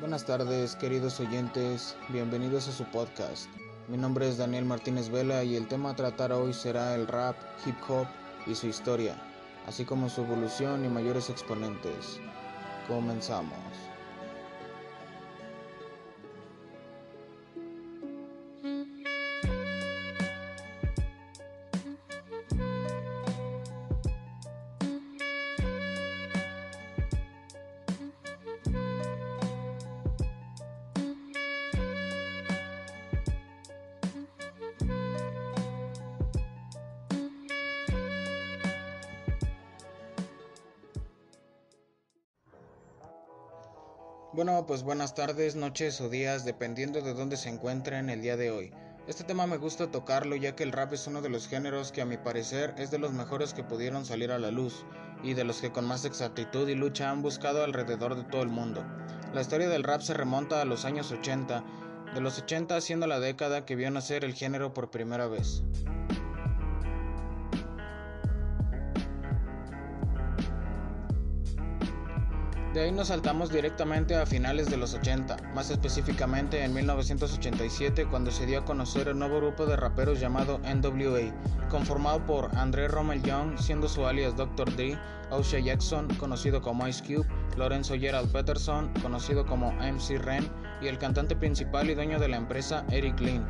Buenas tardes, queridos oyentes, bienvenidos a su podcast. Mi nombre es Daniel Martínez Vela y el tema a tratar hoy será el rap, hip hop y su historia, así como su evolución y mayores exponentes. Comenzamos. Bueno, pues buenas tardes, noches o días, dependiendo de dónde se encuentren el día de hoy. Este tema me gusta tocarlo ya que el rap es uno de los géneros que a mi parecer es de los mejores que pudieron salir a la luz y de los que con más exactitud y lucha han buscado alrededor de todo el mundo. La historia del rap se remonta a los años 80, de los 80 siendo la década que vio nacer el género por primera vez. De ahí nos saltamos directamente a finales de los 80, más específicamente en 1987 cuando se dio a conocer el nuevo grupo de raperos llamado NWA, conformado por André Rommel Young, siendo su alias Dr. Dre, O'Shea Jackson, conocido como Ice Cube, Lorenzo Gerald Peterson, conocido como MC Ren, y el cantante principal y dueño de la empresa Eric Lynn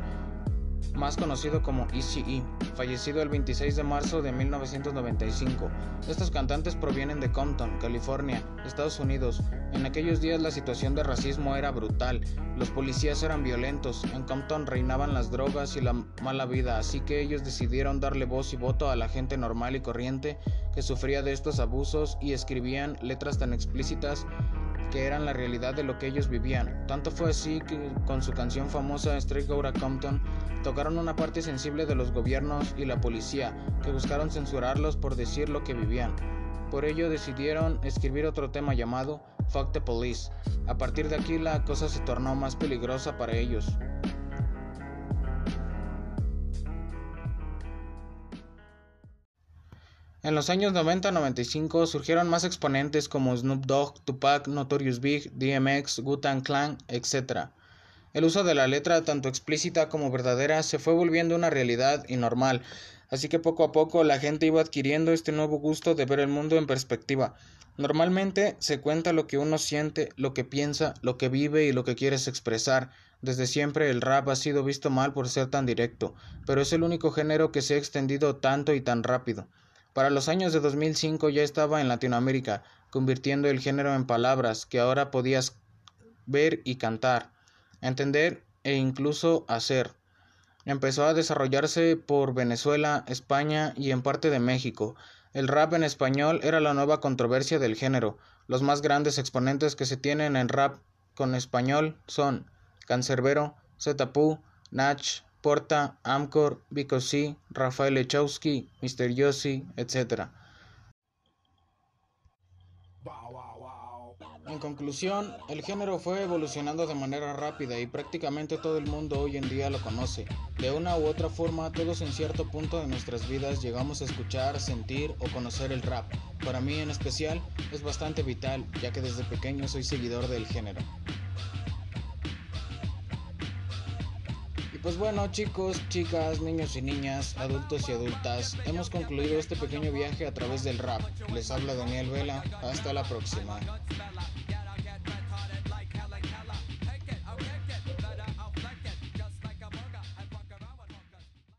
más conocido como ECE, fallecido el 26 de marzo de 1995. Estos cantantes provienen de Compton, California, Estados Unidos. En aquellos días la situación de racismo era brutal, los policías eran violentos, en Compton reinaban las drogas y la mala vida, así que ellos decidieron darle voz y voto a la gente normal y corriente que sufría de estos abusos y escribían letras tan explícitas que eran la realidad de lo que ellos vivían. Tanto fue así que con su canción famosa Straight Outta Compton tocaron una parte sensible de los gobiernos y la policía, que buscaron censurarlos por decir lo que vivían. Por ello decidieron escribir otro tema llamado Fuck the Police. A partir de aquí la cosa se tornó más peligrosa para ellos. En los años 90-95 surgieron más exponentes como Snoop Dogg, Tupac, Notorious Big, DMX, Wu-Tang Clan, etc. El uso de la letra, tanto explícita como verdadera, se fue volviendo una realidad y normal, así que poco a poco la gente iba adquiriendo este nuevo gusto de ver el mundo en perspectiva. Normalmente se cuenta lo que uno siente, lo que piensa, lo que vive y lo que quieres expresar. Desde siempre el rap ha sido visto mal por ser tan directo, pero es el único género que se ha extendido tanto y tan rápido. Para los años de 2005 ya estaba en Latinoamérica, convirtiendo el género en palabras que ahora podías ver y cantar, entender e incluso hacer. Empezó a desarrollarse por Venezuela, España y en parte de México. El rap en español era la nueva controversia del género. Los más grandes exponentes que se tienen en rap con español son Cancerbero, Zetapu, Nach, Porta, Amcor, Vico C, Rafael Lechowski, Mr. Yossi, etc. En conclusión, el género fue evolucionando de manera rápida y prácticamente todo el mundo hoy en día lo conoce. De una u otra forma, todos en cierto punto de nuestras vidas llegamos a escuchar, sentir o conocer el rap. Para mí en especial es bastante vital, ya que desde pequeño soy seguidor del género. Pues bueno chicos, chicas, niños y niñas, adultos y adultas, hemos concluido este pequeño viaje a través del rap. Les habla Daniel Vela, hasta la próxima.